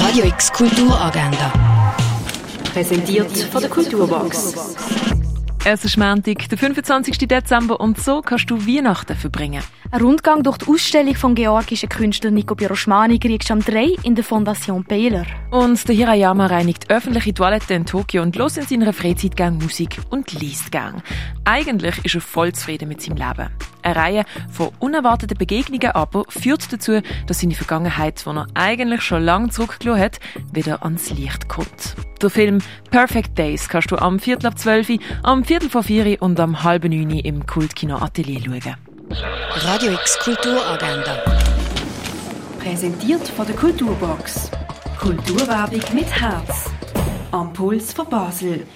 Radio X Kulturagenda. Präsentiert von der Kulturbox. Es ist Montag, der 25. Dezember und so kannst du Weihnachten verbringen. Ein Rundgang durch die Ausstellung vom georgischen Künstler Nico Piroschmani kriegst du am 3 in der Fondation Baylor. Und der Hirayama reinigt öffentliche Toiletten in Tokio und los in seiner Freizeit gern Musik und liest gern. Eigentlich ist er voll zufrieden mit seinem Leben. Eine Reihe von unerwarteten Begegnungen aber führt dazu, dass seine Vergangenheit, die er eigentlich schon lange zurückgelassen hat, wieder ans Licht kommt. Der Film Perfect Days kannst du am Viertel ab 12, am Viertel vor 4 und am halben 9 im Kultkino Atelier schauen. Radio X Kulturagenda. Präsentiert von der Kulturbox. Kulturwerbung mit Herz. Am Puls von Basel.